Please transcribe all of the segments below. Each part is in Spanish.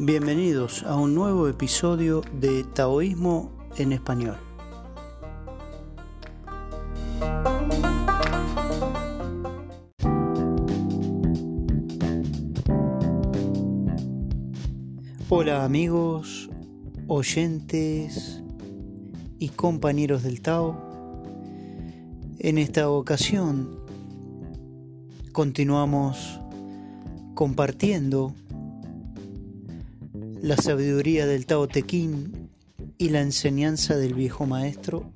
Bienvenidos a un nuevo episodio de Taoísmo en Español. Hola amigos, oyentes y compañeros del Tao. En esta ocasión continuamos compartiendo la sabiduría del Tao Te y la enseñanza del viejo maestro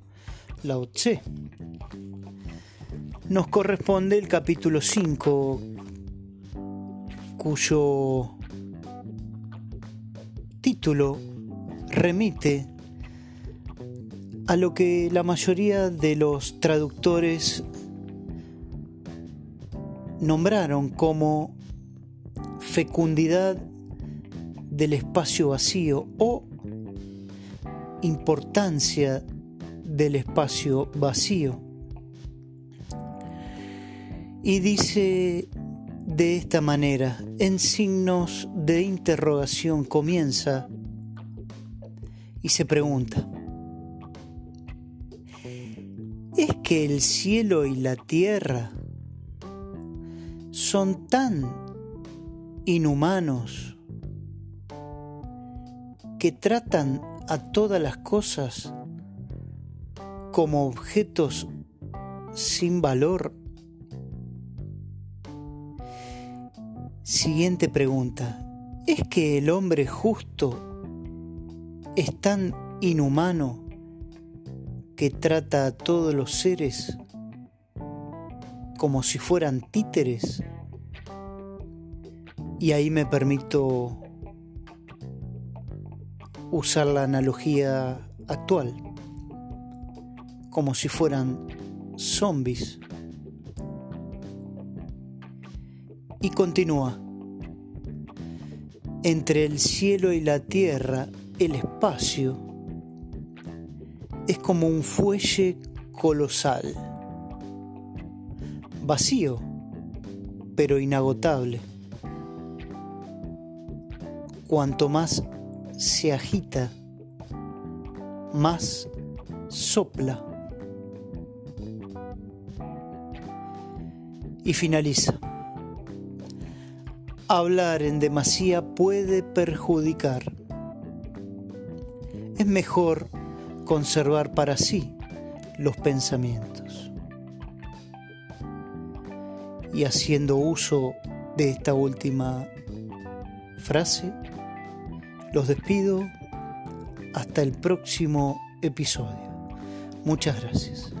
Lao Tse. Nos corresponde el capítulo 5, cuyo título remite a lo que la mayoría de los traductores nombraron como fecundidad del espacio vacío o importancia del espacio vacío. Y dice de esta manera, en signos de interrogación comienza y se pregunta, ¿es que el cielo y la tierra son tan inhumanos que tratan a todas las cosas como objetos sin valor? Siguiente pregunta. ¿Es que el hombre justo es tan inhumano que trata a todos los seres como si fueran títeres? Y ahí me permito usar la analogía actual, como si fueran zombies. Y continúa, entre el cielo y la tierra, el espacio es como un fuelle colosal, vacío, pero inagotable. Cuanto más se agita, más sopla. Y finaliza. Hablar en demasía puede perjudicar. Es mejor conservar para sí los pensamientos. Y haciendo uso de esta última frase, los despido hasta el próximo episodio. Muchas gracias.